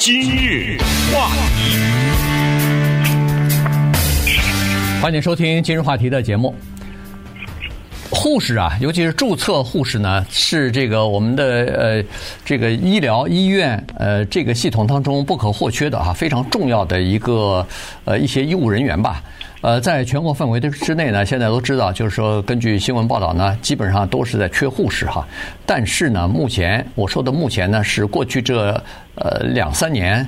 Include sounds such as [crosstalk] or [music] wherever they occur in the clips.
今日话题，欢迎收听今日话题的节目。护士啊，尤其是注册护士呢，是这个我们的呃这个医疗医院呃这个系统当中不可或缺的啊，非常重要的一个呃一些医务人员吧。呃，在全国范围的之内呢，现在都知道，就是说，根据新闻报道呢，基本上都是在缺护士哈。但是呢，目前我说的目前呢，是过去这呃两三年，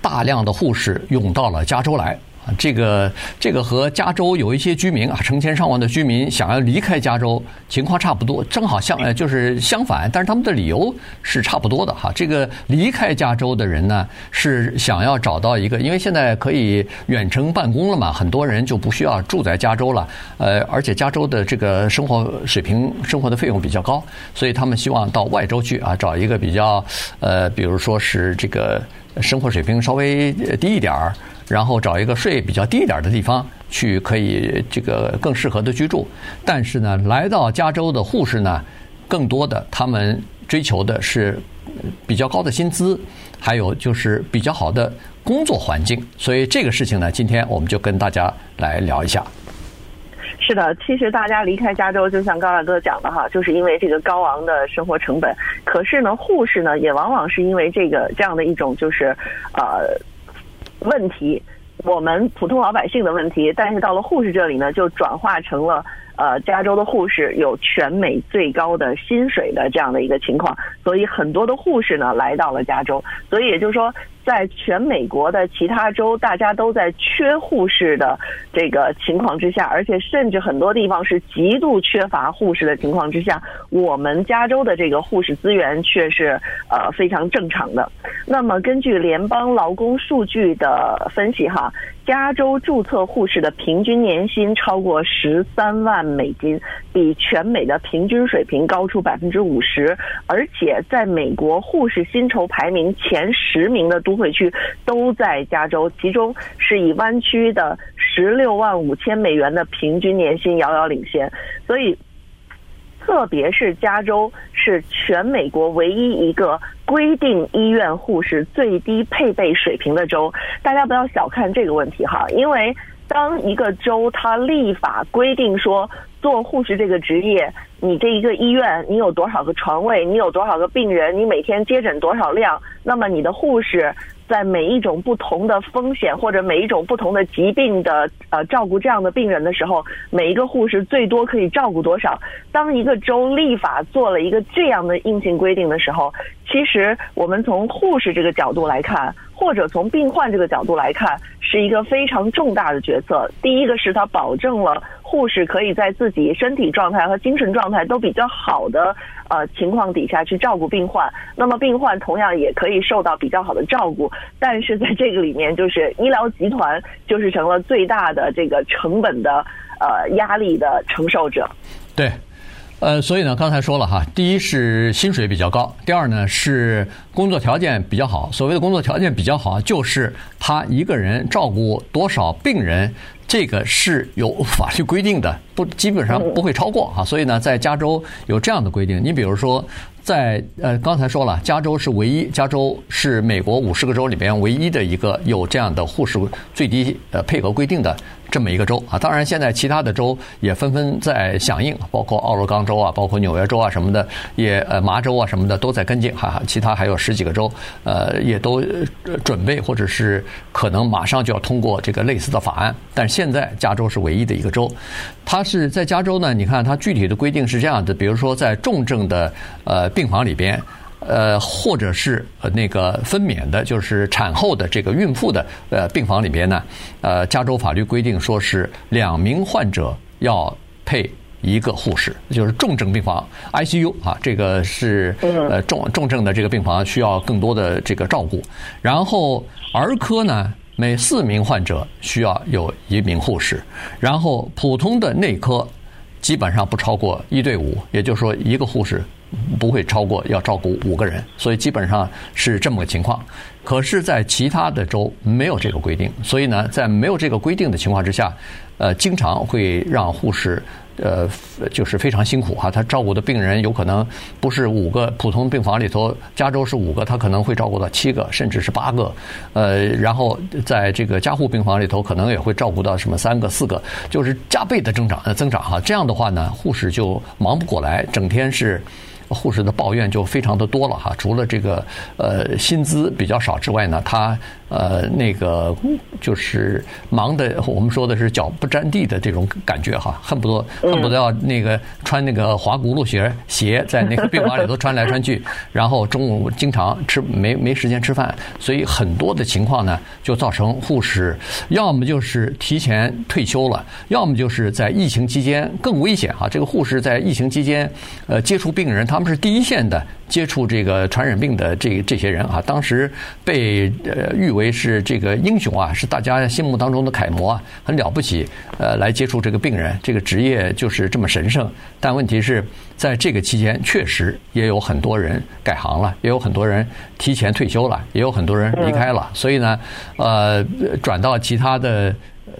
大量的护士涌到了加州来。这个这个和加州有一些居民啊，成千上万的居民想要离开加州，情况差不多，正好相呃就是相反，但是他们的理由是差不多的哈。这个离开加州的人呢，是想要找到一个，因为现在可以远程办公了嘛，很多人就不需要住在加州了。呃，而且加州的这个生活水平、生活的费用比较高，所以他们希望到外州去啊，找一个比较呃，比如说是这个生活水平稍微低一点儿。然后找一个税比较低一点的地方去，可以这个更适合的居住。但是呢，来到加州的护士呢，更多的他们追求的是比较高的薪资，还有就是比较好的工作环境。所以这个事情呢，今天我们就跟大家来聊一下。是的，其实大家离开加州，就像高大哥讲的哈，就是因为这个高昂的生活成本。可是呢，护士呢，也往往是因为这个这样的一种就是呃。问题，我们普通老百姓的问题，但是到了护士这里呢，就转化成了呃，加州的护士有全美最高的薪水的这样的一个情况，所以很多的护士呢来到了加州，所以也就是说。在全美国的其他州，大家都在缺护士的这个情况之下，而且甚至很多地方是极度缺乏护士的情况之下，我们加州的这个护士资源却是呃非常正常的。那么根据联邦劳工数据的分析，哈。加州注册护士的平均年薪超过十三万美金，比全美的平均水平高出百分之五十。而且，在美国护士薪酬排名前十名的都会区都在加州，其中是以湾区的十六万五千美元的平均年薪遥遥领先。所以。特别是加州是全美国唯一一个规定医院护士最低配备水平的州，大家不要小看这个问题哈，因为当一个州它立法规定说做护士这个职业，你这一个医院你有多少个床位，你有多少个病人，你每天接诊多少量，那么你的护士。在每一种不同的风险或者每一种不同的疾病的呃照顾这样的病人的时候，每一个护士最多可以照顾多少？当一个州立法做了一个这样的硬性规定的时候，其实我们从护士这个角度来看，或者从病患这个角度来看，是一个非常重大的决策。第一个是它保证了护士可以在自己身体状态和精神状态都比较好的呃情况底下去照顾病患，那么病患同样也可以受到比较好的照顾。但是在这个里面，就是医疗集团就是成了最大的这个成本的呃压力的承受者。对，呃，所以呢，刚才说了哈，第一是薪水比较高，第二呢是工作条件比较好。所谓的工作条件比较好，就是他一个人照顾多少病人。这个是有法律规定的，不基本上不会超过哈，所以呢，在加州有这样的规定。你比如说，在呃刚才说了，加州是唯一，加州是美国五十个州里边唯一的一个有这样的护士最低呃配额规定的。这么一个州啊，当然现在其他的州也纷纷在响应，包括奥勒冈州啊，包括纽约州啊什么的，也呃麻州啊什么的都在跟进，哈哈，其他还有十几个州，呃，也都准备或者是可能马上就要通过这个类似的法案。但是现在加州是唯一的一个州，它是在加州呢，你看它具体的规定是这样的，比如说在重症的呃病房里边。呃，或者是那个分娩的，就是产后的这个孕妇的呃病房里边呢，呃，加州法律规定说是两名患者要配一个护士，就是重症病房 ICU 啊，这个是呃重重症的这个病房需要更多的这个照顾。然后儿科呢，每四名患者需要有一名护士，然后普通的内科基本上不超过一对五，也就是说一个护士。不会超过要照顾五个人，所以基本上是这么个情况。可是，在其他的州没有这个规定，所以呢，在没有这个规定的情况之下，呃，经常会让护士。呃，就是非常辛苦哈，他照顾的病人有可能不是五个普通病房里头，加州是五个，他可能会照顾到七个，甚至是八个。呃，然后在这个加护病房里头，可能也会照顾到什么三个、四个，就是加倍的增长呃增长哈。这样的话呢，护士就忙不过来，整天是。护士的抱怨就非常的多了哈，除了这个呃薪资比较少之外呢，他呃那个就是忙的，我们说的是脚不沾地的这种感觉哈，恨不得恨不得要那个穿那个滑轱辘鞋鞋在那个病房里头穿来穿去，[laughs] 然后中午经常吃没没时间吃饭，所以很多的情况呢就造成护士要么就是提前退休了，要么就是在疫情期间更危险哈，这个护士在疫情期间呃接触病人他。他们是第一线的接触这个传染病的这这些人啊，当时被呃誉为是这个英雄啊，是大家心目当中的楷模啊，很了不起。呃，来接触这个病人，这个职业就是这么神圣。但问题是在这个期间，确实也有很多人改行了，也有很多人提前退休了，也有很多人离开了。所以呢，呃，转到其他的，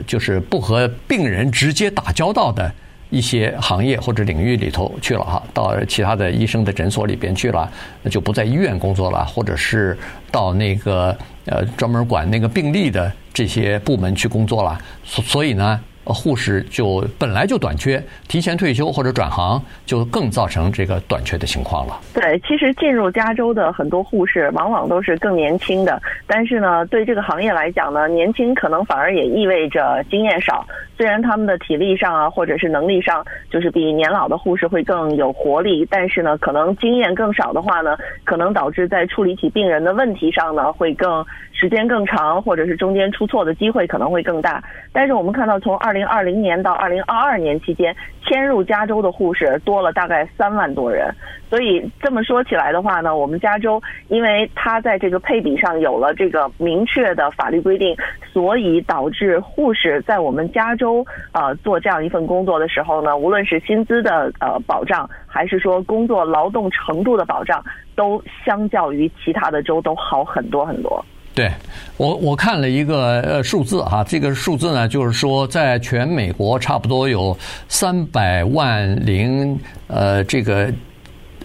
就是不和病人直接打交道的。一些行业或者领域里头去了哈，到其他的医生的诊所里边去了，就不在医院工作了，或者是到那个呃专门管那个病例的这些部门去工作了，所所以呢。护士就本来就短缺，提前退休或者转行，就更造成这个短缺的情况了。对，其实进入加州的很多护士，往往都是更年轻的，但是呢，对这个行业来讲呢，年轻可能反而也意味着经验少。虽然他们的体力上啊，或者是能力上，就是比年老的护士会更有活力，但是呢，可能经验更少的话呢，可能导致在处理起病人的问题上呢，会更时间更长，或者是中间出错的机会可能会更大。但是我们看到从二零二零年到二零二二年期间，迁入加州的护士多了大概三万多人。所以这么说起来的话呢，我们加州因为它在这个配比上有了这个明确的法律规定，所以导致护士在我们加州呃做这样一份工作的时候呢，无论是薪资的呃保障，还是说工作劳动程度的保障，都相较于其他的州都好很多很多。对，我我看了一个呃数字哈，这个数字呢，就是说在全美国差不多有三百万零呃这个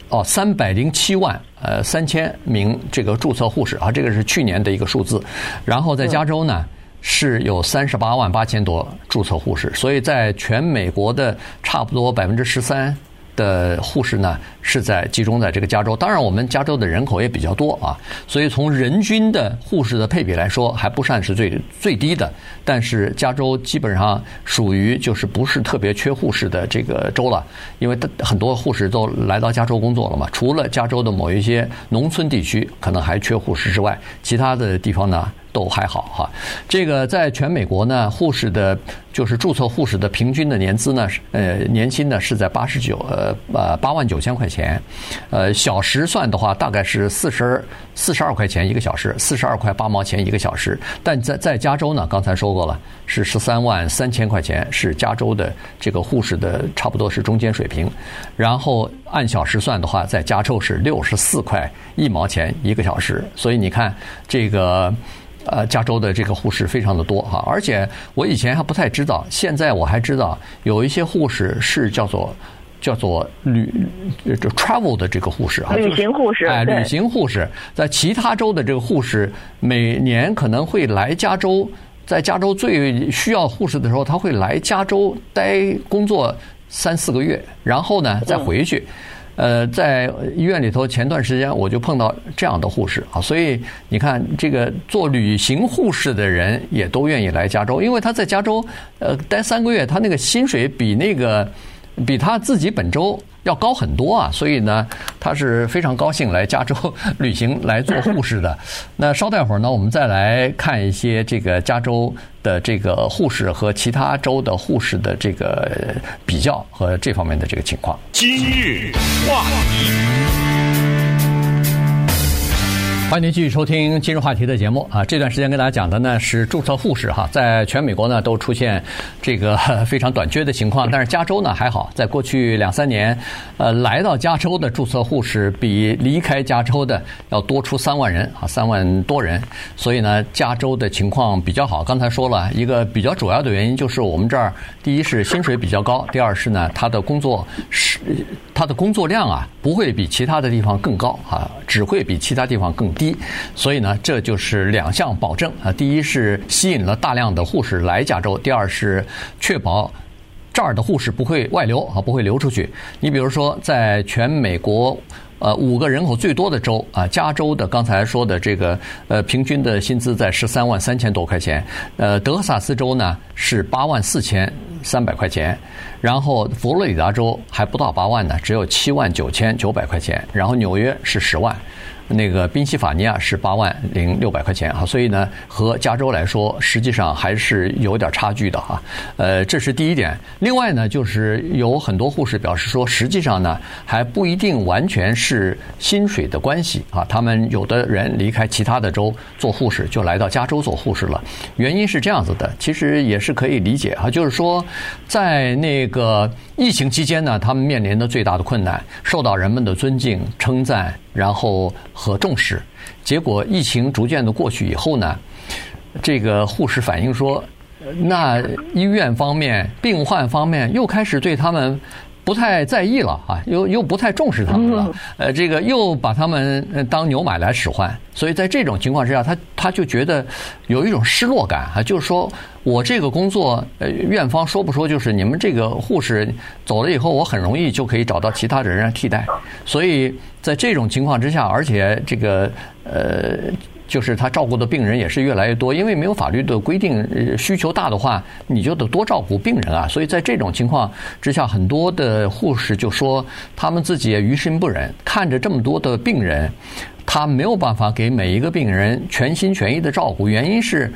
哦三百零七万呃三千名这个注册护士啊，这个是去年的一个数字。然后在加州呢是有三十八万八千多注册护士，所以在全美国的差不多百分之十三。的护士呢是在集中在这个加州，当然我们加州的人口也比较多啊，所以从人均的护士的配比来说还不算是最最低的，但是加州基本上属于就是不是特别缺护士的这个州了，因为很多护士都来到加州工作了嘛，除了加州的某一些农村地区可能还缺护士之外，其他的地方呢，都还好哈，这个在全美国呢，护士的，就是注册护士的平均的年资呢，呃，年薪呢是在八十九呃八万九千块钱，呃，小时算的话大概是四十四十二块钱一个小时，四十二块八毛钱一个小时。但在在加州呢，刚才说过了，是十三万三千块钱，是加州的这个护士的差不多是中间水平。然后按小时算的话，在加州是六十四块一毛钱一个小时。所以你看这个。呃，加州的这个护士非常的多哈，而且我以前还不太知道，现在我还知道有一些护士是叫做叫做旅这 travel 的这个护士啊，旅行护士，哎，旅行护士。在其他州的这个护士每年可能会来加州，在加州最需要护士的时候，他会来加州待工作三四个月，然后呢再回去。呃，在医院里头，前段时间我就碰到这样的护士啊，所以你看，这个做旅行护士的人也都愿意来加州，因为他在加州呃待三个月，他那个薪水比那个比他自己本周要高很多啊，所以呢，他是非常高兴来加州旅行来做护士的。那稍待会儿呢，我们再来看一些这个加州。的这个护士和其他州的护士的这个比较和这方面的这个情况。今日话题。欢迎您继续收听今日话题的节目啊！这段时间跟大家讲的呢是注册护士哈，在全美国呢都出现这个 [laughs] 非常短缺的情况，但是加州呢还好，在过去两三年，呃，来到加州的注册护士比离开加州的要多出三万人啊，三万多人，所以呢，加州的情况比较好。刚才说了一个比较主要的原因，就是我们这儿第一是薪水比较高，第二是呢，他的工作是他的工作量啊不会比其他的地方更高啊，只会比其他地方更低。低，所以呢，这就是两项保证啊。第一是吸引了大量的护士来加州，第二是确保这儿的护士不会外流啊，不会流出去。你比如说，在全美国呃五个人口最多的州啊，加州的刚才说的这个呃平均的薪资在十三万三千多块钱，呃德克萨斯州呢是八万四千三百块钱，然后佛罗里达州还不到八万呢，只有七万九千九百块钱，然后纽约是十万。那个宾夕法尼亚是八万零六百块钱啊，所以呢，和加州来说，实际上还是有点差距的哈。呃，这是第一点。另外呢，就是有很多护士表示说，实际上呢，还不一定完全是薪水的关系啊。他们有的人离开其他的州做护士，就来到加州做护士了。原因是这样子的，其实也是可以理解哈，就是说，在那个疫情期间呢，他们面临的最大的困难，受到人们的尊敬、称赞。然后和重视，结果疫情逐渐的过去以后呢，这个护士反映说，那医院方面、病患方面又开始对他们不太在意了啊，又又不太重视他们了，呃，这个又把他们当牛买来使唤，所以在这种情况之下，他他就觉得有一种失落感啊，就是说。我这个工作，呃，院方说不说就是你们这个护士走了以后，我很容易就可以找到其他的人来替代。所以在这种情况之下，而且这个呃，就是他照顾的病人也是越来越多，因为没有法律的规定，需求大的话，你就得多照顾病人啊。所以在这种情况之下，很多的护士就说，他们自己也于心不忍，看着这么多的病人，他没有办法给每一个病人全心全意的照顾，原因是。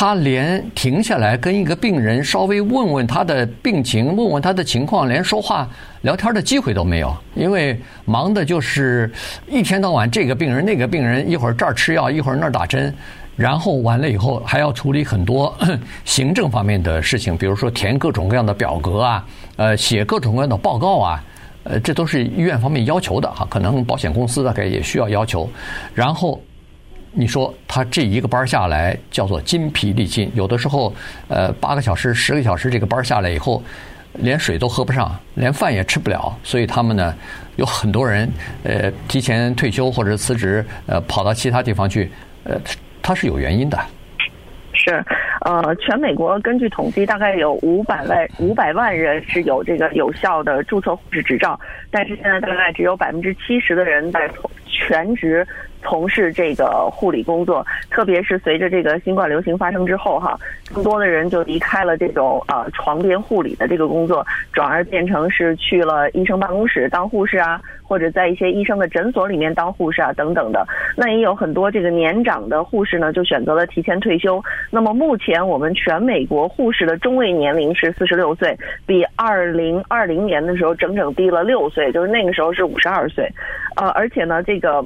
他连停下来跟一个病人稍微问问他的病情，问问他的情况，连说话聊天的机会都没有，因为忙的就是一天到晚这个病人那个病人，一会儿这儿吃药，一会儿那儿打针，然后完了以后还要处理很多 [coughs] 行政方面的事情，比如说填各种各样的表格啊，呃，写各种各样的报告啊，呃，这都是医院方面要求的哈，可能保险公司大概也需要要求，然后。你说他这一个班下来叫做筋疲力尽，有的时候，呃，八个小时、十个小时这个班下来以后，连水都喝不上，连饭也吃不了，所以他们呢，有很多人呃提前退休或者辞职，呃，跑到其他地方去，呃，他是有原因的。是，呃，全美国根据统计，大概有五百万五百万人是有这个有效的注册护士执照，但是现在大概只有百分之七十的人在全职。从事这个护理工作，特别是随着这个新冠流行发生之后，哈，更多的人就离开了这种呃床边护理的这个工作，转而变成是去了医生办公室当护士啊，或者在一些医生的诊所里面当护士啊等等的。那也有很多这个年长的护士呢，就选择了提前退休。那么目前我们全美国护士的中位年龄是四十六岁，比二零二零年的时候整整低了六岁，就是那个时候是五十二岁。呃，而且呢，这个。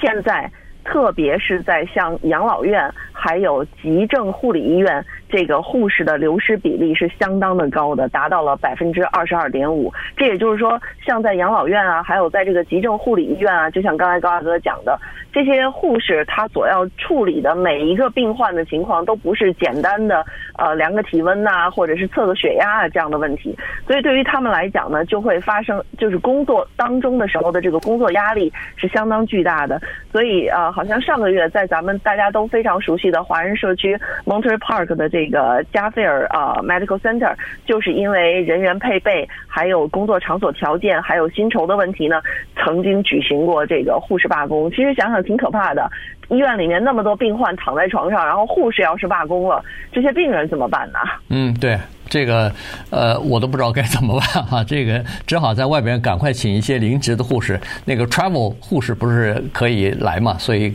现在，特别是在像养老院，还有急症护理医院。这个护士的流失比例是相当的高的，达到了百分之二十二点五。这也就是说，像在养老院啊，还有在这个急症护理医院啊，就像刚才高大哥讲的，这些护士他所要处理的每一个病患的情况，都不是简单的呃量个体温呐、或者是测个血压啊这样的问题。所以对于他们来讲呢，就会发生就是工作当中的时候的这个工作压力是相当巨大的。所以呃，好像上个月在咱们大家都非常熟悉的华人社区 Monterey Park 的这个。加菲尔啊 Medical Center 就是因为人员配备、还有工作场所条件、还有薪酬的问题呢，曾经举行过这个护士罢工。其实想想挺可怕的，医院里面那么多病患躺在床上，然后护士要是罢工了，这些病人怎么办呢？嗯，对，这个呃，我都不知道该怎么办哈。这个只好在外边赶快请一些临时的护士。那个 travel 护士不是可以来嘛？所以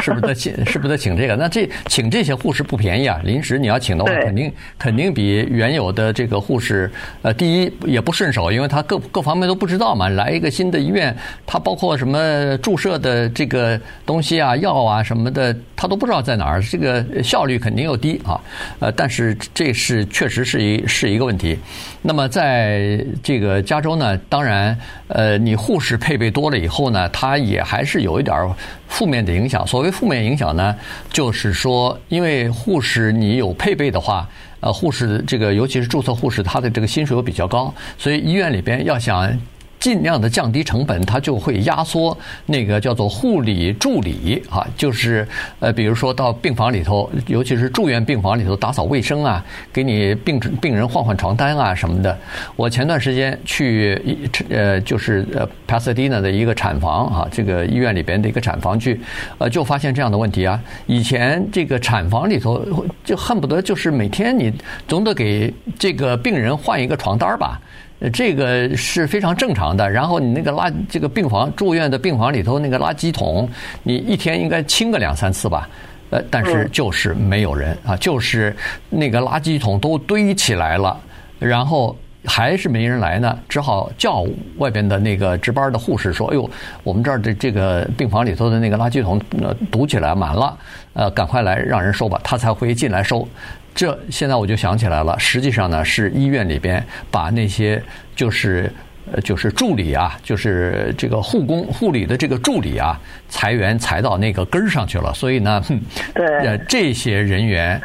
是不是得请？是不是得请这个？那这请这些护士不便宜啊！临时你要请的话，肯定肯定比原有的这个护士呃，第一也不顺手，因为他各各方面都不知道嘛。来一个新的医院，他包括什么注射的这个东西啊、药啊什么的，他都不知道在哪儿，这个效率肯定又低啊。呃，但是这是确实是一是一个问题。那么在这个加州呢，当然，呃，你护士配备多了以后呢，它也还是有一点负面的影响。所谓负面影响呢，就是说，因为护士你有配备的话，呃，护士这个尤其是注册护士，他的这个薪水又比较高，所以医院里边要想。尽量的降低成本，它就会压缩那个叫做护理助理啊，就是呃，比如说到病房里头，尤其是住院病房里头打扫卫生啊，给你病病人换换床单啊什么的。我前段时间去呃，就是呃帕萨迪纳的一个产房啊，这个医院里边的一个产房去，呃，就发现这样的问题啊。以前这个产房里头就恨不得就是每天你总得给这个病人换一个床单吧。这个是非常正常的。然后你那个垃这个病房住院的病房里头那个垃圾桶，你一天应该清个两三次吧？呃，但是就是没有人啊，就是那个垃圾桶都堆起来了，然后还是没人来呢，只好叫外边的那个值班的护士说：“哎呦，我们这儿的这个病房里头的那个垃圾桶呃堵起来满了，呃，赶快来让人收吧。”他才会进来收。这现在我就想起来了，实际上呢是医院里边把那些就是呃就是助理啊，就是这个护工护理的这个助理啊，裁员裁到那个根儿上去了，所以呢，[laughs] 对，呃这些人员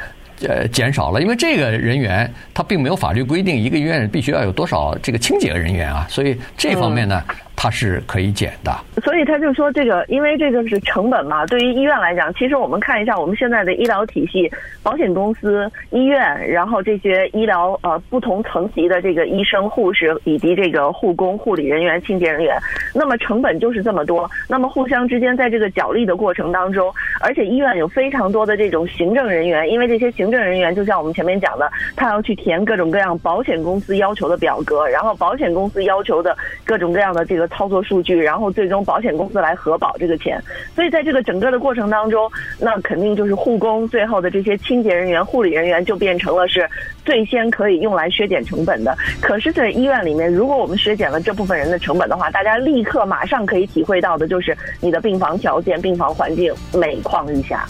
呃减少了，因为这个人员他并没有法律规定一个医院必须要有多少这个清洁人员啊，所以这方面呢。它是可以减的，所以他就说这个，因为这个是成本嘛。对于医院来讲，其实我们看一下我们现在的医疗体系，保险公司、医院，然后这些医疗呃不同层级的这个医生、护士以及这个护工、护理人员、清洁人员，那么成本就是这么多。那么互相之间在这个角力的过程当中，而且医院有非常多的这种行政人员，因为这些行政人员就像我们前面讲的，他要去填各种各样保险公司要求的表格，然后保险公司要求的各种各样的这个。操作数据，然后最终保险公司来核保这个钱，所以在这个整个的过程当中，那肯定就是护工最后的这些清洁人员、护理人员就变成了是最先可以用来削减成本的。可是，在医院里面，如果我们削减了这部分人的成本的话，大家立刻马上可以体会到的就是你的病房条件、病房环境每况愈下。